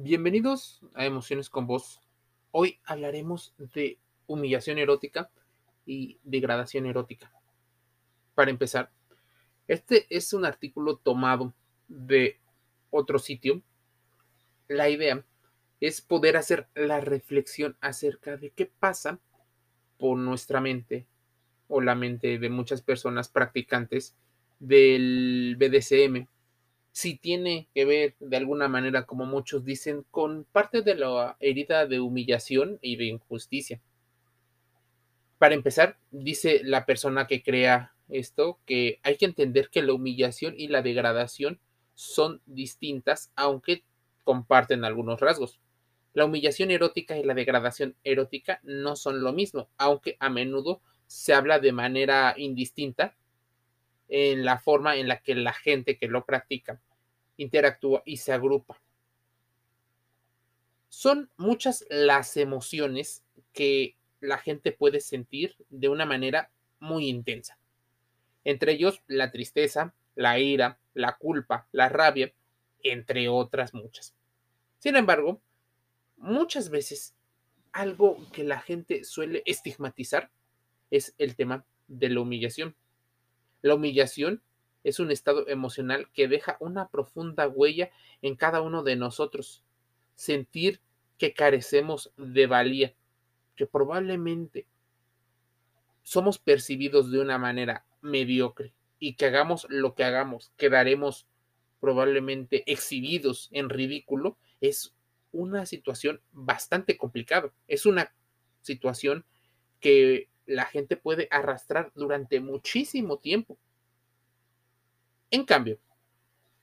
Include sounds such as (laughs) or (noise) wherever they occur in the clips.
Bienvenidos a Emociones con Vos. Hoy hablaremos de humillación erótica y degradación erótica. Para empezar, este es un artículo tomado de otro sitio. La idea es poder hacer la reflexión acerca de qué pasa por nuestra mente o la mente de muchas personas practicantes del BDSM si tiene que ver de alguna manera, como muchos dicen, con parte de la herida de humillación y de injusticia. Para empezar, dice la persona que crea esto que hay que entender que la humillación y la degradación son distintas, aunque comparten algunos rasgos. La humillación erótica y la degradación erótica no son lo mismo, aunque a menudo se habla de manera indistinta en la forma en la que la gente que lo practica interactúa y se agrupa. Son muchas las emociones que la gente puede sentir de una manera muy intensa. Entre ellos la tristeza, la ira, la culpa, la rabia, entre otras muchas. Sin embargo, muchas veces algo que la gente suele estigmatizar es el tema de la humillación. La humillación es un estado emocional que deja una profunda huella en cada uno de nosotros. Sentir que carecemos de valía, que probablemente somos percibidos de una manera mediocre y que hagamos lo que hagamos, quedaremos probablemente exhibidos en ridículo, es una situación bastante complicada. Es una situación que la gente puede arrastrar durante muchísimo tiempo. En cambio,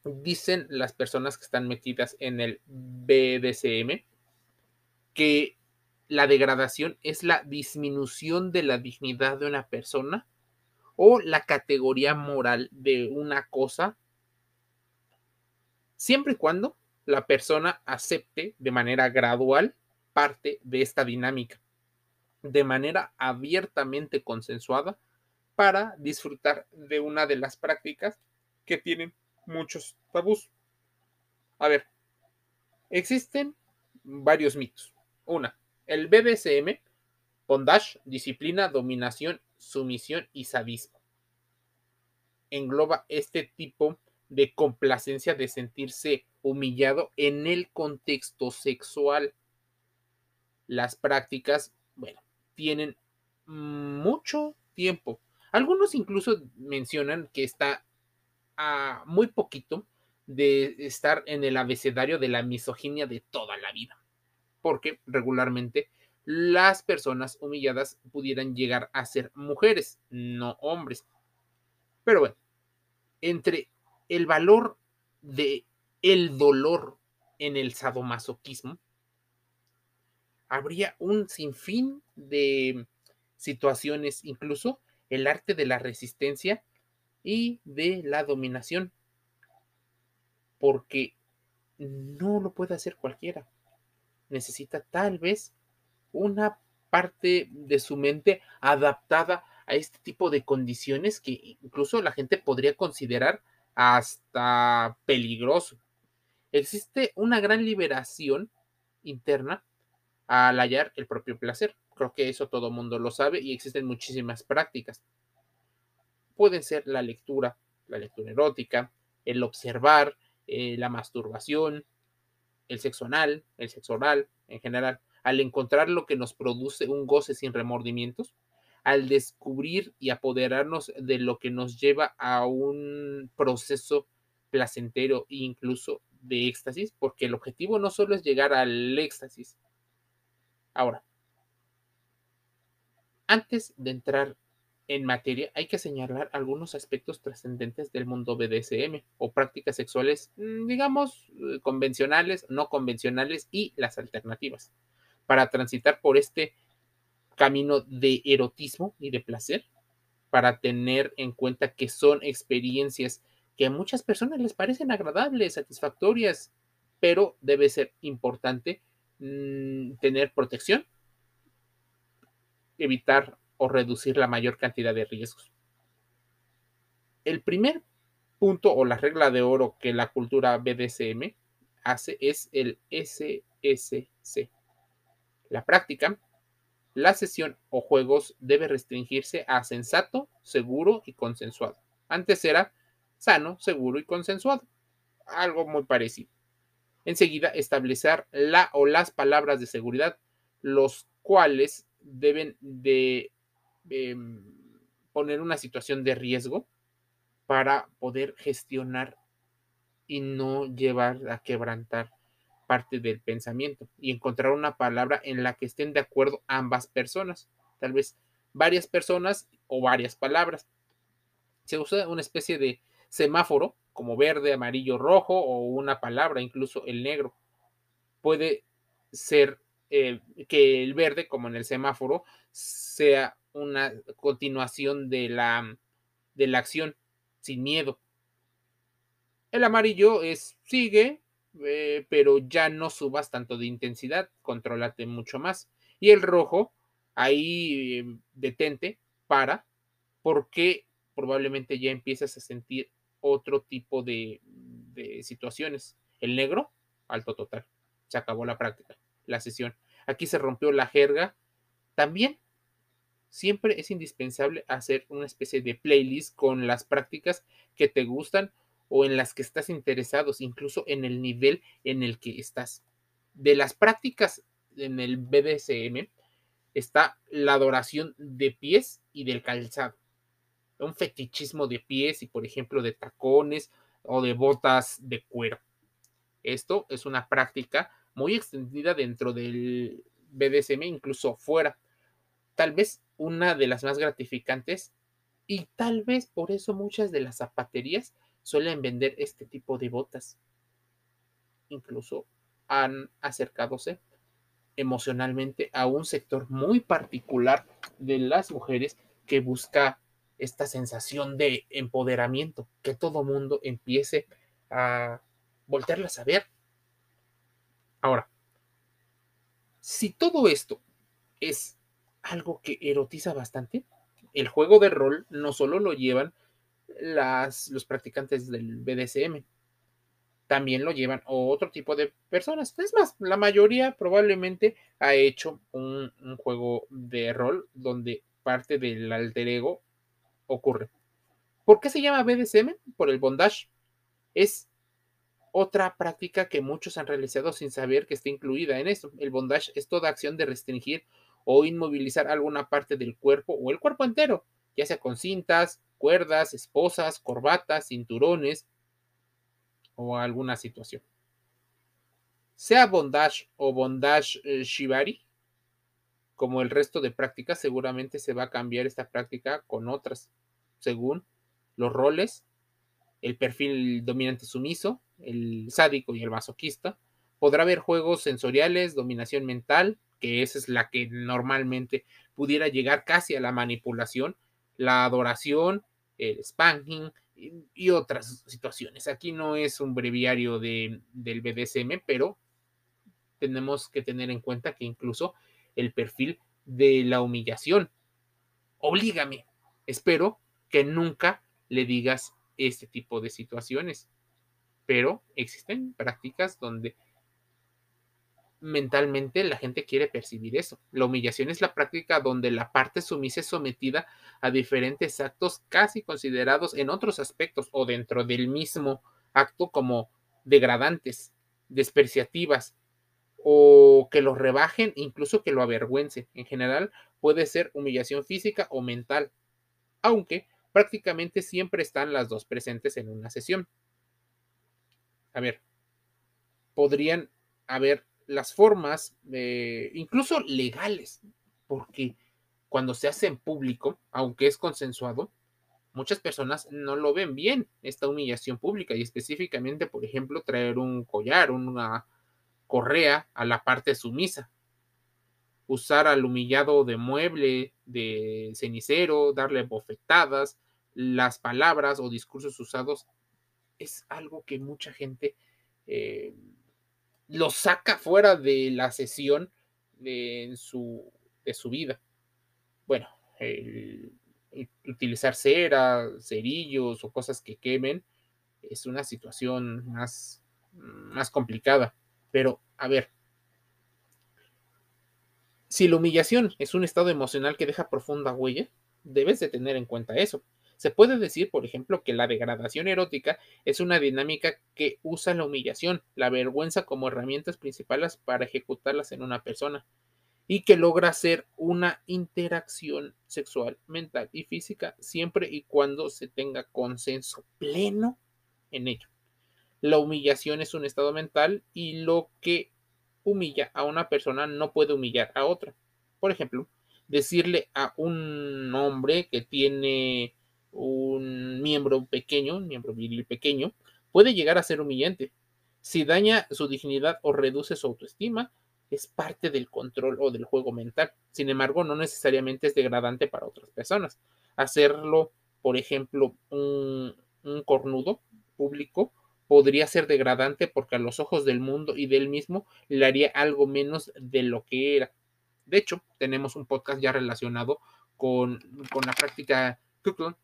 dicen las personas que están metidas en el BDSM que la degradación es la disminución de la dignidad de una persona o la categoría moral de una cosa, siempre y cuando la persona acepte de manera gradual parte de esta dinámica, de manera abiertamente consensuada para disfrutar de una de las prácticas que tienen muchos tabús. A ver, existen varios mitos. Una, el BDSM, bondage, disciplina, dominación, sumisión y sadismo. Engloba este tipo de complacencia de sentirse humillado en el contexto sexual. Las prácticas, bueno, tienen mucho tiempo. Algunos incluso mencionan que está a muy poquito de estar en el abecedario de la misoginia de toda la vida, porque regularmente las personas humilladas pudieran llegar a ser mujeres, no hombres. Pero bueno, entre el valor de el dolor en el sadomasoquismo, habría un sinfín de situaciones, incluso el arte de la resistencia y de la dominación, porque no lo puede hacer cualquiera. Necesita tal vez una parte de su mente adaptada a este tipo de condiciones que incluso la gente podría considerar hasta peligroso. Existe una gran liberación interna al hallar el propio placer. Creo que eso todo mundo lo sabe y existen muchísimas prácticas pueden ser la lectura, la lectura erótica, el observar, eh, la masturbación, el sexo anal, el sexo oral en general, al encontrar lo que nos produce un goce sin remordimientos, al descubrir y apoderarnos de lo que nos lleva a un proceso placentero e incluso de éxtasis, porque el objetivo no solo es llegar al éxtasis. Ahora, antes de entrar en materia, hay que señalar algunos aspectos trascendentes del mundo BDSM o prácticas sexuales, mm, digamos, eh, convencionales, no convencionales y las alternativas, para transitar por este camino de erotismo y de placer, para tener en cuenta que son experiencias que a muchas personas les parecen agradables, satisfactorias, pero debe ser importante mm, tener protección, evitar o reducir la mayor cantidad de riesgos. El primer punto o la regla de oro que la cultura BDSM hace es el SSC. La práctica, la sesión o juegos debe restringirse a sensato, seguro y consensuado. Antes era sano, seguro y consensuado. Algo muy parecido. Enseguida, establecer la o las palabras de seguridad, los cuales deben de em, poner una situación de riesgo para poder gestionar y no llevar a quebrantar parte del pensamiento y encontrar una palabra en la que estén de acuerdo ambas personas, tal vez varias personas o varias palabras. Se usa una especie de semáforo como verde, amarillo, rojo o una palabra, incluso el negro. Puede ser eh, que el verde, como en el semáforo, sea una continuación de la, de la acción sin miedo. El amarillo es sigue, eh, pero ya no subas tanto de intensidad, contrólate mucho más. Y el rojo, ahí em, detente, para, porque probablemente ya empiezas a sentir otro tipo de, de situaciones. El negro, alto total. Se acabó la práctica, la sesión. Aquí se rompió la jerga. También siempre es indispensable hacer una especie de playlist con las prácticas que te gustan o en las que estás interesados, incluso en el nivel en el que estás. De las prácticas en el BDSM está la adoración de pies y del calzado. Un fetichismo de pies y, por ejemplo, de tacones o de botas de cuero. Esto es una práctica muy extendida dentro del BDSM, incluso fuera. Tal vez una de las más gratificantes y tal vez por eso muchas de las zapaterías suelen vender este tipo de botas. Incluso han acercadose emocionalmente a un sector muy particular de las mujeres que busca esta sensación de empoderamiento, que todo mundo empiece a voltearlas a ver. Ahora, si todo esto es algo que erotiza bastante. El juego de rol no solo lo llevan las, los practicantes del BDSM, también lo llevan otro tipo de personas. Es más, la mayoría probablemente ha hecho un, un juego de rol donde parte del alter ego ocurre. ¿Por qué se llama BDSM? Por el bondage. Es otra práctica que muchos han realizado sin saber que está incluida en esto. El bondage es toda acción de restringir o inmovilizar alguna parte del cuerpo o el cuerpo entero, ya sea con cintas, cuerdas, esposas, corbatas, cinturones o alguna situación. Sea bondage o bondage eh, shibari, como el resto de prácticas, seguramente se va a cambiar esta práctica con otras, según los roles, el perfil dominante sumiso, el sádico y el masoquista. Podrá haber juegos sensoriales, dominación mental, que esa es la que normalmente pudiera llegar casi a la manipulación, la adoración, el spanking y, otras situaciones. Aquí no es un breviario de, del BDSM, pero tenemos que tener en cuenta que incluso el perfil de la humillación. Oblígame. Espero que nunca le digas este tipo de situaciones. Pero existen prácticas donde mentalmente la gente quiere percibir eso. La humillación es la práctica donde la parte sumisa es sometida a diferentes actos casi considerados en otros aspectos o dentro del mismo acto como degradantes, despreciativas o que lo rebajen, incluso que lo avergüencen. En general puede ser humillación física o mental, aunque prácticamente siempre están las dos presentes en una sesión. A ver, podrían haber las formas, incluso legales, porque cuando se hace en público, aunque es consensuado, muchas personas no lo ven bien, esta humillación pública, y específicamente, por ejemplo, traer un collar, una correa a la parte sumisa, usar al humillado de mueble, de cenicero, darle bofetadas, las palabras o discursos usados, es algo que mucha gente eh, lo saca fuera de la sesión de, su, de su vida. Bueno, utilizar cera, cerillos o cosas que quemen es una situación más más complicada. Pero, a ver, si la humillación es un estado emocional que deja profunda huella, debes de tener en cuenta eso. Se puede decir, por ejemplo, que la degradación erótica es una dinámica que usa la humillación, la vergüenza como herramientas principales para ejecutarlas en una persona y que logra hacer una interacción sexual, mental y física siempre y cuando se tenga consenso pleno en ello. La humillación es un estado mental y lo que humilla a una persona no puede humillar a otra. Por ejemplo, decirle a un hombre que tiene un miembro pequeño, un miembro viril pequeño, puede llegar a ser humillante. Si daña su dignidad o reduce su autoestima, es parte del control o del juego mental. Sin embargo, no necesariamente es degradante para otras personas. Hacerlo, por ejemplo, un, un cornudo público podría ser degradante porque a los ojos del mundo y del mismo le haría algo menos de lo que era. De hecho, tenemos un podcast ya relacionado con, con la práctica Kuklon,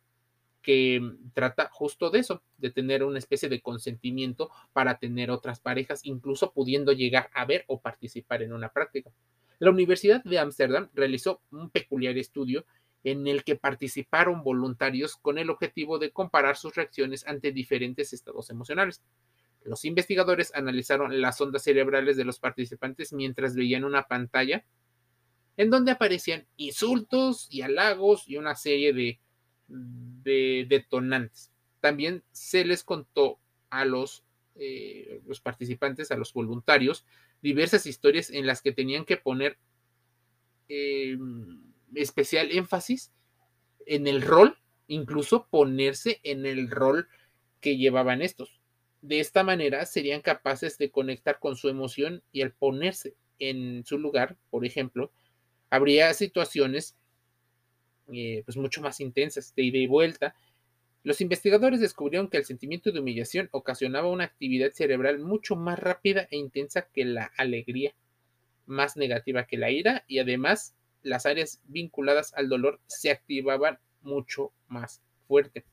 que trata justo de eso, de tener una especie de consentimiento para tener otras parejas, incluso pudiendo llegar a ver o participar en una práctica. La Universidad de Ámsterdam realizó un peculiar estudio en el que participaron voluntarios con el objetivo de comparar sus reacciones ante diferentes estados emocionales. Los investigadores analizaron las ondas cerebrales de los participantes mientras veían una pantalla en donde aparecían insultos y halagos y una serie de de detonantes. También se les contó a los, eh, los participantes, a los voluntarios, diversas historias en las que tenían que poner eh, especial énfasis en el rol, incluso ponerse en el rol que llevaban estos. De esta manera serían capaces de conectar con su emoción y al ponerse en su lugar, por ejemplo, habría situaciones eh, pues mucho más intensas, de ida y vuelta. Los investigadores descubrieron que el sentimiento de humillación ocasionaba una actividad cerebral mucho más rápida e intensa que la alegría, más negativa que la ira y además las áreas vinculadas al dolor se activaban mucho más fuerte.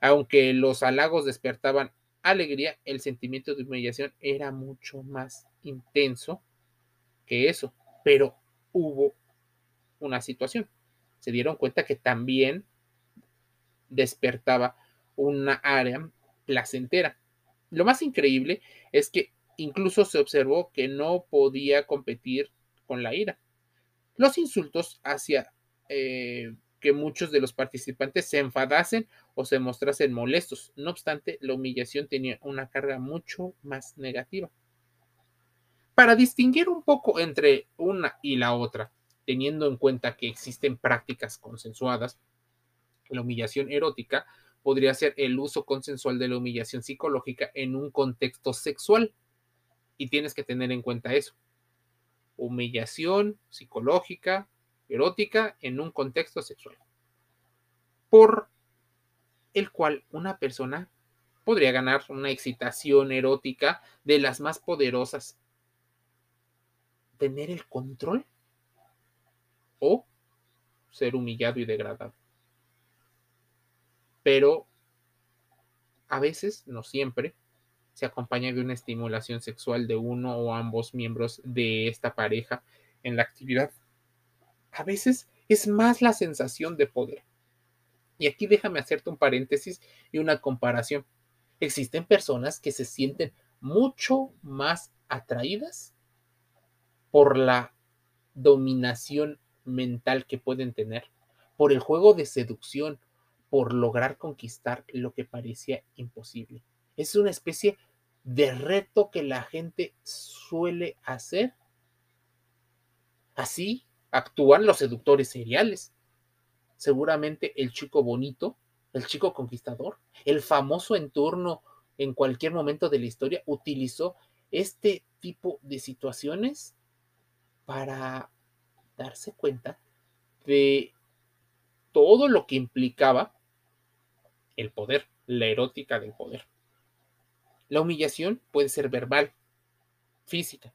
Aunque los halagos despertaban alegría, el sentimiento de humillación era mucho más intenso que eso. Pero hubo una situación se dieron cuenta que también despertaba una área placentera. Lo más increíble es que incluso se observó que no podía competir con la ira. Los insultos hacia eh, que muchos de los participantes se enfadasen o se mostrasen molestos. No obstante, la humillación tenía una carga mucho más negativa. Para distinguir un poco entre una y la otra, teniendo en cuenta que existen prácticas consensuadas, la humillación erótica podría ser el uso consensual de la humillación psicológica en un contexto sexual. Y tienes que tener en cuenta eso. Humillación psicológica, erótica, en un contexto sexual. Por el cual una persona podría ganar una excitación erótica de las más poderosas. Tener el control o ser humillado y degradado. Pero a veces, no siempre, se acompaña de una estimulación sexual de uno o ambos miembros de esta pareja en la actividad. A veces es más la sensación de poder. Y aquí déjame hacerte un paréntesis y una comparación. Existen personas que se sienten mucho más atraídas por la dominación mental que pueden tener, por el juego de seducción, por lograr conquistar lo que parecía imposible. Es una especie de reto que la gente suele hacer. Así actúan los seductores seriales. Seguramente el chico bonito, el chico conquistador, el famoso en turno en cualquier momento de la historia utilizó este tipo de situaciones para darse cuenta de todo lo que implicaba el poder, la erótica del poder. La humillación puede ser verbal, física,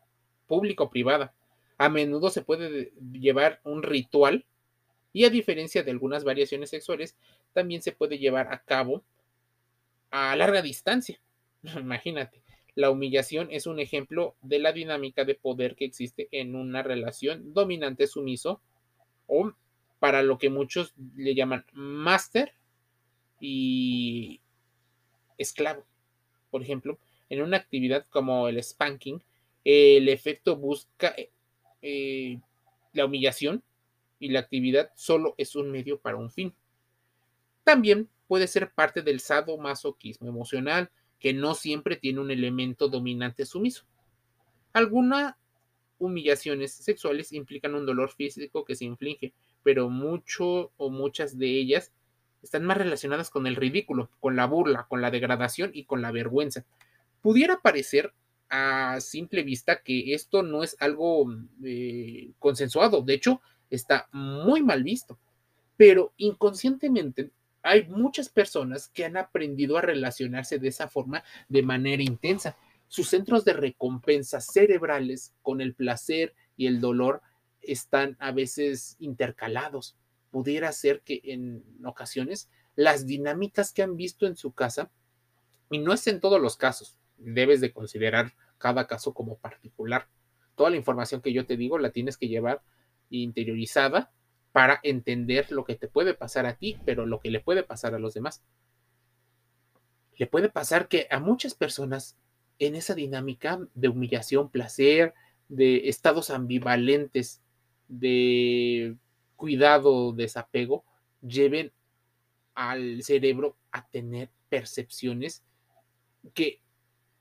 pública o privada. A menudo se puede llevar un ritual y a diferencia de algunas variaciones sexuales, también se puede llevar a cabo a larga distancia. (laughs) Imagínate, La humillación es un ejemplo de la dinámica de poder que existe en una relación dominante-sumiso o para lo que muchos le llaman máster y esclavo. Por ejemplo, en una actividad como el spanking, el efecto busca eh, la humillación y la actividad solo es un medio para un fin. También puede ser parte del sadomasoquismo emocional, que no siempre tiene un elemento dominante sumiso. Algunas humillaciones sexuales implican un dolor físico que se inflige, pero mucho o muchas de ellas están más relacionadas con el ridículo, con la burla, con la degradación y con la vergüenza. Pudiera parecer a simple vista que esto no es algo eh, consensuado, de hecho está muy mal visto, pero inconscientemente hay muchas personas que han aprendido a relacionarse de esa forma de manera intensa. Sus centros de recompensa cerebrales con el placer y el dolor están a veces intercalados. Pudiera ser que en ocasiones las dinámicas que han visto en su casa, y no es en todos los casos, debes de considerar cada caso como particular. Toda la información que yo te digo la tienes que llevar interiorizada para entender lo que te puede pasar a ti, pero lo que le puede pasar a los demás. Le puede pasar que a muchas personas en esa dinámica de humillación, placer, de estados ambivalentes, de cuidado, desapego, lleven al cerebro a tener percepciones que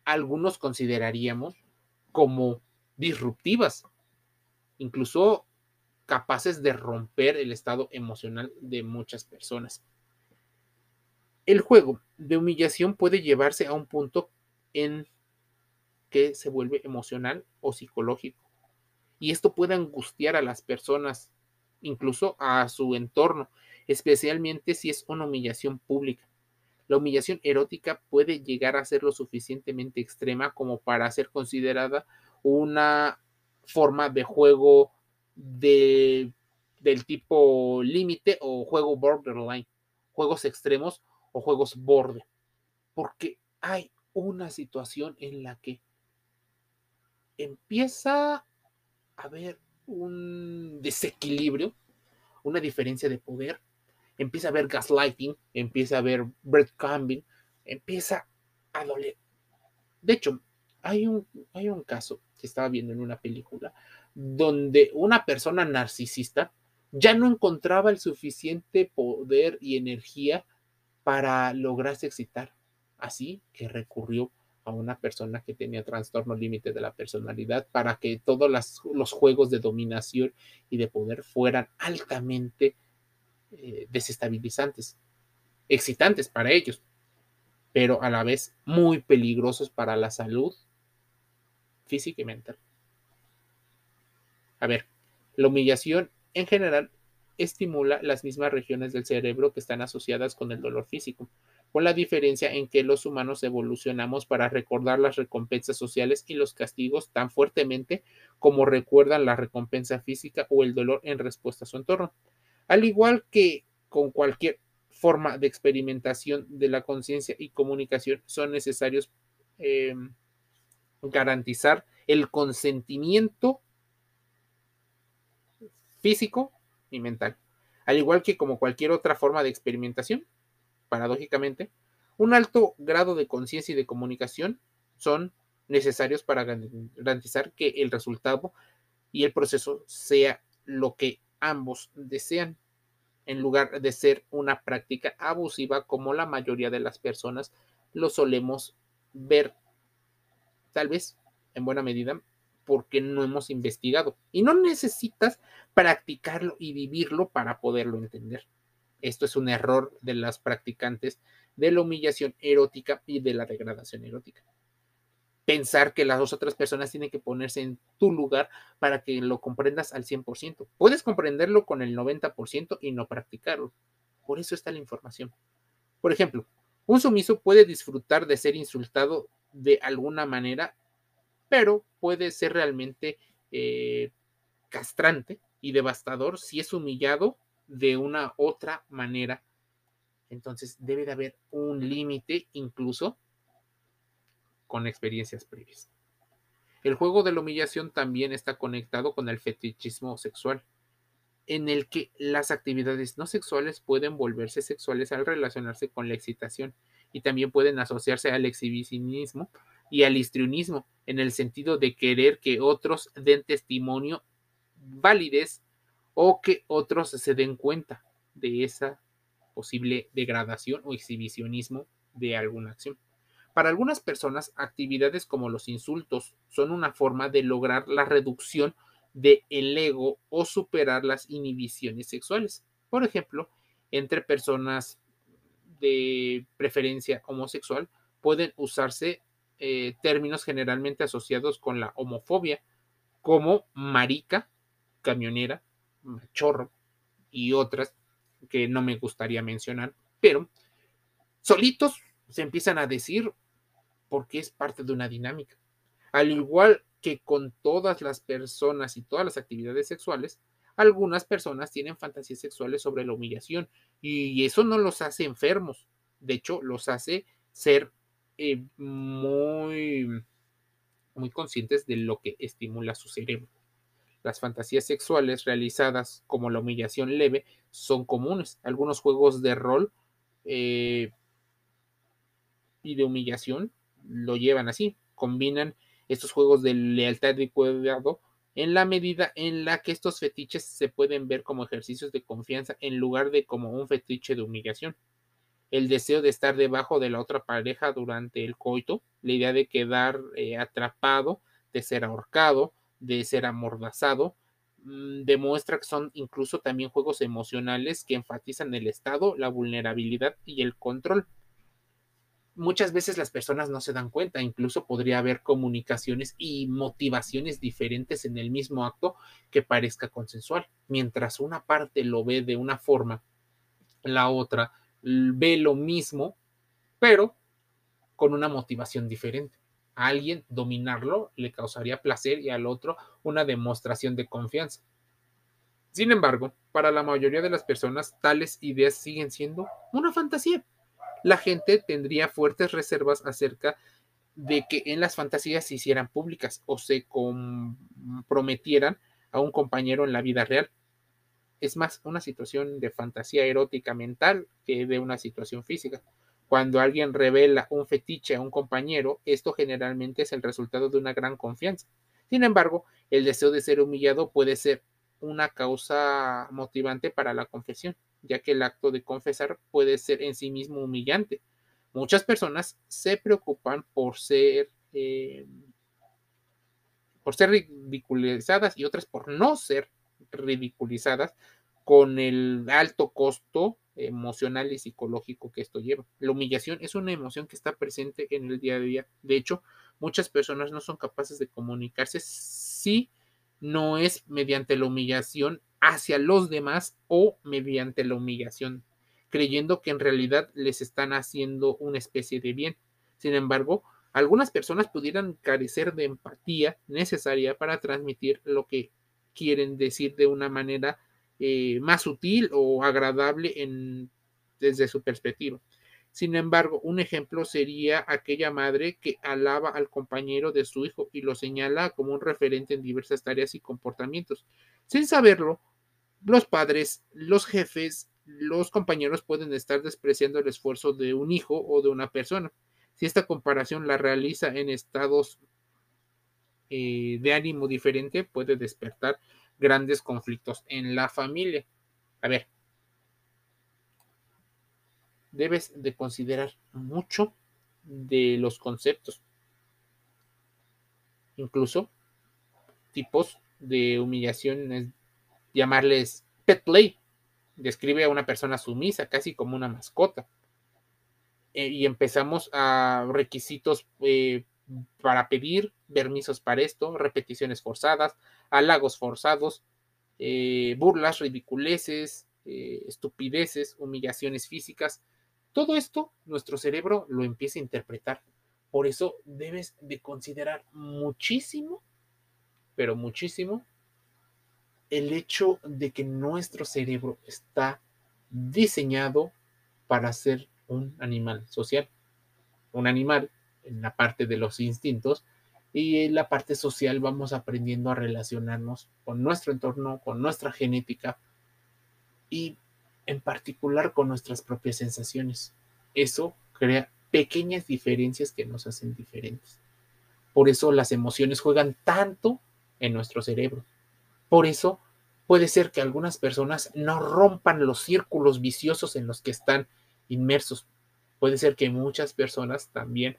algunos consideraríamos como disruptivas, incluso capaces de romper el estado emocional de muchas personas. El juego de humillación puede llevarse a un punto en que se vuelve emocional o psicológico. Y esto puede angustiar a las personas, incluso a su entorno, especialmente si es una humillación pública. La humillación erótica puede llegar a ser lo suficientemente extrema como para ser considerada una forma de juego de, del tipo límite o juego borderline, juegos extremos o juegos borde, porque hay una situación en la que empieza a haber un desequilibrio, una diferencia de poder, empieza a haber gaslighting, empieza a haber breadcrumbing, empieza a doler. De hecho, hay un, hay un caso que estaba viendo en una película donde una persona narcisista ya no encontraba el suficiente poder y energía para lograrse excitar. Así que recurrió a una persona que tenía trastorno límite de la personalidad para que todos los juegos de dominación y de poder fueran altamente eh, desestabilizantes, excitantes para ellos, pero a la vez muy peligrosos para la salud física y mental. A ver, la humillación en general estimula las mismas regiones del cerebro que están asociadas con el dolor físico, con la diferencia en que los humanos evolucionamos para recordar las recompensas sociales y los castigos tan fuertemente como recuerdan la recompensa física o el dolor en respuesta a su entorno. Al igual que con cualquier forma de experimentación de la conciencia y comunicación, son necesarios em, garantizar el consentimiento físico y mental. Al igual que como cualquier otra forma de experimentación, paradójicamente, un alto grado de conciencia y de comunicación son necesarios para garantizar que el resultado y el proceso sea lo que ambos desean, en lugar de ser una práctica abusiva como la mayoría de las personas lo solemos ver, tal vez en buena medida porque no hemos investigado. Y no necesitas practicarlo y vivirlo para poderlo entender. Esto es un error de las practicantes de la humillación erótica y de la degradación erótica. Pensar que las otras personas tienen que ponerse en tu lugar para que lo comprendas al 100%. Puedes comprenderlo con el 90% y no practicarlo. Por eso está la información. Por ejemplo, un sumiso puede disfrutar de ser insultado de alguna manera pero puede ser realmente eh, castrante y devastador si es humillado de una otra manera. Entonces debe de haber un límite incluso con experiencias previas. El juego de la humillación también está conectado con el fetichismo sexual, en el que las actividades no sexuales pueden volverse sexuales al relacionarse con la excitación y también pueden asociarse al exhibicionismo y al histrionismo, en el sentido de querer que otros den testimonio, validez o que otros se den cuenta de esa posible degradación o exhibicionismo de alguna acción. Para algunas personas, actividades como los insultos son una forma de lograr la reducción del el ego o superar las inhibiciones sexuales. Por ejemplo, entre personas de preferencia homosexual pueden usarse eh, términos generalmente asociados con la homofobia, como marica, camionera, machorro y otras que no me gustaría mencionar, pero solitos se empiezan a decir porque es parte de una dinámica. Al igual que con todas las personas y todas las actividades sexuales, algunas personas tienen fantasías sexuales sobre la humillación y eso no los hace enfermos, de hecho los hace ser eh, muy, muy conscientes de lo que estimula su cerebro. Las fantasías sexuales realizadas como la humillación leve son comunes. Algunos juegos de rol eh, y de humillación lo llevan así. Combinan estos juegos de lealtad y cuidado en la medida en la que estos fetiches se pueden ver como ejercicios de confianza en lugar de como un fetiche de humillación. El deseo de estar debajo de la otra pareja durante el coito, la idea de quedar eh, atrapado, de ser ahorcado, de ser amordazado, mm, demuestra que son incluso también juegos emocionales que enfatizan el estado, la vulnerabilidad y el control. Muchas veces las personas no se dan cuenta, incluso podría haber comunicaciones y motivaciones diferentes en el mismo acto que parezca consensual. Mientras una parte lo ve de una forma, la otra ve lo mismo, pero con una motivación diferente a alguien dominarlo le causaría placer y al otro una demostración de confianza. Sin embargo, para la mayoría de las personas, tales ideas siguen siendo una fantasía. La gente tendría fuertes reservas acerca de que en las fantasías se hicieran públicas o se comprometieran a un compañero en la vida real. Es más una situación de fantasía erótica mental que de una situación física. Cuando alguien revela un fetiche a un compañero, esto generalmente es el resultado de una gran confianza. Sin embargo, el deseo de ser humillado puede ser una causa motivante para la confesión, ya que el acto de confesar puede ser en sí mismo humillante. Muchas personas se preocupan por ser, eh, por ser ridiculizadas y otras por no ser ridiculizadas con el alto costo emocional y psicológico que esto lleva. La humillación es una emoción que está presente en el día a día. De hecho, muchas personas no son capaces de comunicarse si no es mediante la humillación hacia los demás o mediante la humillación, creyendo que en realidad les están haciendo una especie de bien. Sin embargo, algunas personas pudieran carecer de empatía necesaria para transmitir lo que quieren decir de una manera eh, más sutil o agradable en, desde su perspectiva. Sin embargo, un ejemplo sería aquella madre que alaba al compañero de su hijo y lo señala como un referente en diversas tareas y comportamientos. Sin saberlo, los padres, los jefes, los compañeros pueden estar despreciando el esfuerzo de un hijo o de una persona. Si esta comparación la realiza en estados eh, de ánimo diferente, puede despertar grandes conflictos en la familia. A ver, debes de considerar mucho de los conceptos, incluso tipos de humillación, llamarles pet play, describe a una persona sumisa, casi como una mascota. Eh, y empezamos a requisitos eh, para pedir permisos para esto, repeticiones forzadas, halagos forzados, eh, burlas, ridiculeces, eh, estupideces, humillaciones físicas. Todo esto nuestro cerebro lo empieza a interpretar. Por eso debes de considerar muchísimo, pero muchísimo, el hecho de que nuestro cerebro está diseñado para ser un animal social. Un animal en la parte de los instintos y en la parte social vamos aprendiendo a relacionarnos con nuestro entorno, con nuestra genética y en particular con nuestras propias sensaciones. Eso crea pequeñas diferencias que nos hacen diferentes. Por eso las emociones juegan tanto en nuestro cerebro. Por eso puede ser que algunas personas no rompan los círculos viciosos en los que están inmersos. Puede ser que muchas personas también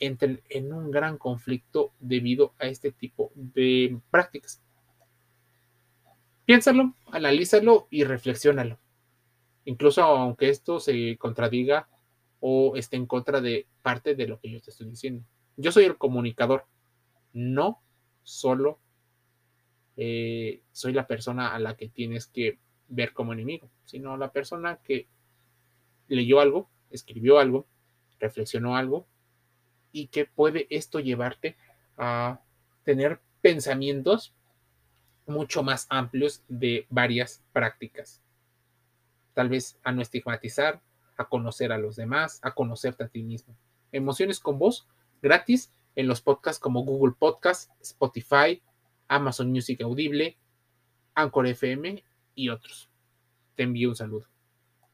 entren en un gran conflicto debido a este tipo de prácticas. Piénsalo, analízalo y reflexiónalo. Incluso aunque esto se contradiga o esté en contra de parte de lo que yo te estoy diciendo. Yo soy el comunicador, no solo eh, soy la persona a la que tienes que ver como enemigo, sino la persona que leyó algo, escribió algo, reflexionó algo y que puede esto llevarte a tener pensamientos mucho más amplios de varias prácticas. Tal vez a no estigmatizar, a conocer a los demás, a conocerte a ti mismo. Emociones con voz gratis en los podcasts como Google Podcast, Spotify, Amazon Music Audible, Anchor FM y otros. Te envío un saludo.